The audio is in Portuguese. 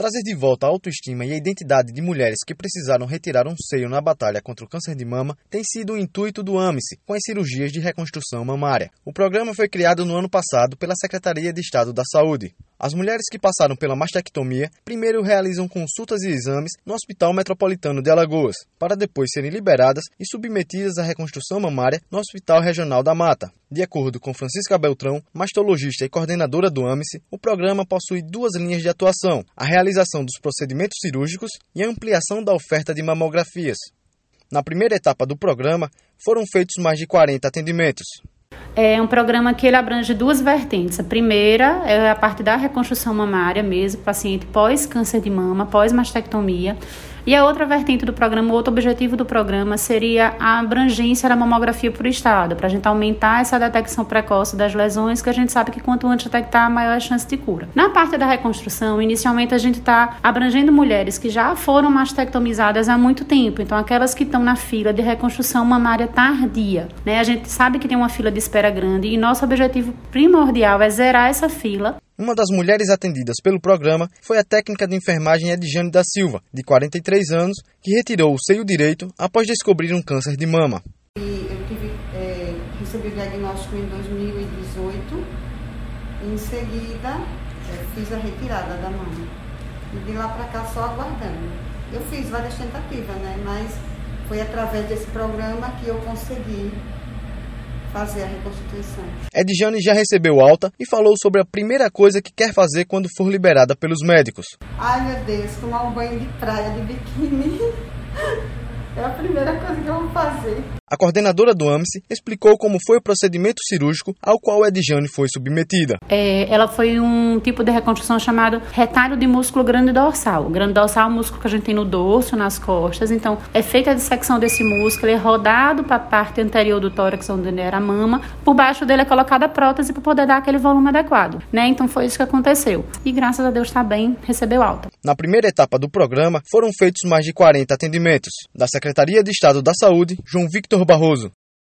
Trazer de volta a autoestima e a identidade de mulheres que precisaram retirar um seio na batalha contra o câncer de mama tem sido o intuito do AMICE com as cirurgias de reconstrução mamária. O programa foi criado no ano passado pela Secretaria de Estado da Saúde. As mulheres que passaram pela mastectomia primeiro realizam consultas e exames no Hospital Metropolitano de Alagoas, para depois serem liberadas e submetidas à reconstrução mamária no Hospital Regional da Mata. De acordo com Francisca Beltrão, mastologista e coordenadora do AMICE, o programa possui duas linhas de atuação: a realização dos procedimentos cirúrgicos e a ampliação da oferta de mamografias. Na primeira etapa do programa, foram feitos mais de 40 atendimentos é um programa que ele abrange duas vertentes. A primeira é a parte da reconstrução mamária mesmo, paciente pós câncer de mama, pós mastectomia. E a outra vertente do programa, outro objetivo do programa seria a abrangência da mamografia por estado, para a gente aumentar essa detecção precoce das lesões, que a gente sabe que quanto antes detectar, maior a chance de cura. Na parte da reconstrução, inicialmente a gente está abrangendo mulheres que já foram mastectomizadas há muito tempo, então aquelas que estão na fila de reconstrução mamária tardia. Né? A gente sabe que tem uma fila de espera grande e nosso objetivo primordial é zerar essa fila uma das mulheres atendidas pelo programa foi a técnica de enfermagem Edjane da Silva, de 43 anos, que retirou o seio direito após descobrir um câncer de mama. Eu tive, é, recebi o diagnóstico em 2018 e em seguida é, fiz a retirada da mama. E de lá para cá só aguardando. Eu fiz várias tentativas, né? Mas foi através desse programa que eu consegui fazer a reconstituição. Edjane já recebeu alta e falou sobre a primeira coisa que quer fazer quando for liberada pelos médicos. Ai meu Deus, tomar um banho de praia de biquíni. É a primeira coisa que eu vou fazer. A coordenadora do AMSE explicou como foi o procedimento cirúrgico ao qual Edjane foi submetida. É, ela foi um tipo de reconstrução chamado retalho de músculo grande dorsal. O grande dorsal é o músculo que a gente tem no dorso, nas costas. Então, é feita a dissecção desse músculo, é rodado para a parte anterior do tórax, onde era a mama. Por baixo dele é colocada a prótese para poder dar aquele volume adequado. Né? Então, foi isso que aconteceu. E graças a Deus está bem, recebeu alta. Na primeira etapa do programa, foram feitos mais de 40 atendimentos. Da Secretaria de Estado da Saúde, João Victor Barroso.